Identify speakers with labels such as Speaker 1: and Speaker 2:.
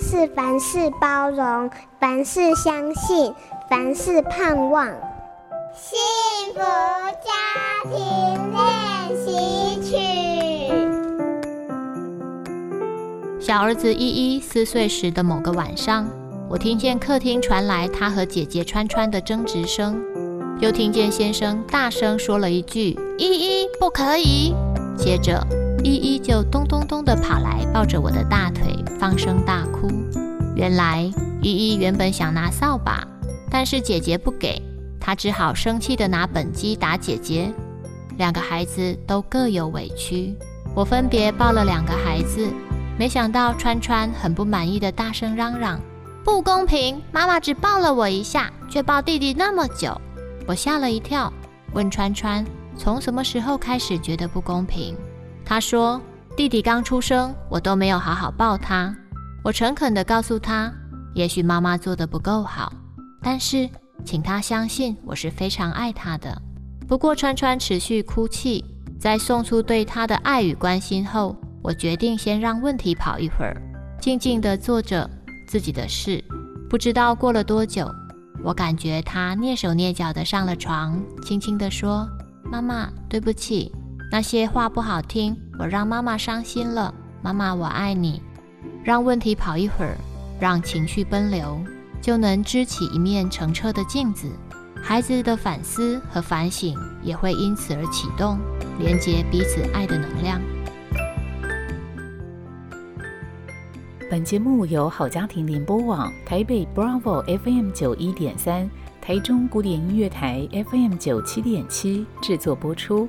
Speaker 1: 是凡事包容，凡事相信，凡事盼望。幸福家庭练习曲。
Speaker 2: 小儿子依依四岁时的某个晚上，我听见客厅传来他和姐姐川川的争执声，又听见先生大声说了一句：“依依，不可以。”接着，依依就咚咚咚地跑来，抱着我的大，放声大哭。原来，依依原本想拿扫把，但是姐姐不给，她只好生气地拿本机打姐姐。两个孩子都各有委屈，我分别抱了两个孩子，没想到川川很不满意的大声嚷嚷。不公平！妈妈只抱了我一下，却抱弟弟那么久，我吓了一跳，问川川从什么时候开始觉得不公平？他说弟弟刚出生，我都没有好好抱他。我诚恳地告诉他，也许妈妈做的不够好，但是请他相信我是非常爱他的。不过川川持续哭泣，在送出对他的爱与关心后，我决定先让问题跑一会儿，静静地做着。自己的事，不知道过了多久，我感觉他蹑手蹑脚地上了床，轻轻地说：“妈妈，对不起，那些话不好听，我让妈妈伤心了。妈妈，我爱你。”让问题跑一会儿，让情绪奔流，就能支起一面澄澈的镜子。孩子的反思和反省也会因此而启动，连接彼此爱的能量。
Speaker 3: 本节目由好家庭联播网、台北 Bravo FM 九一点三、台中古典音乐台 FM 九七点七制作播出。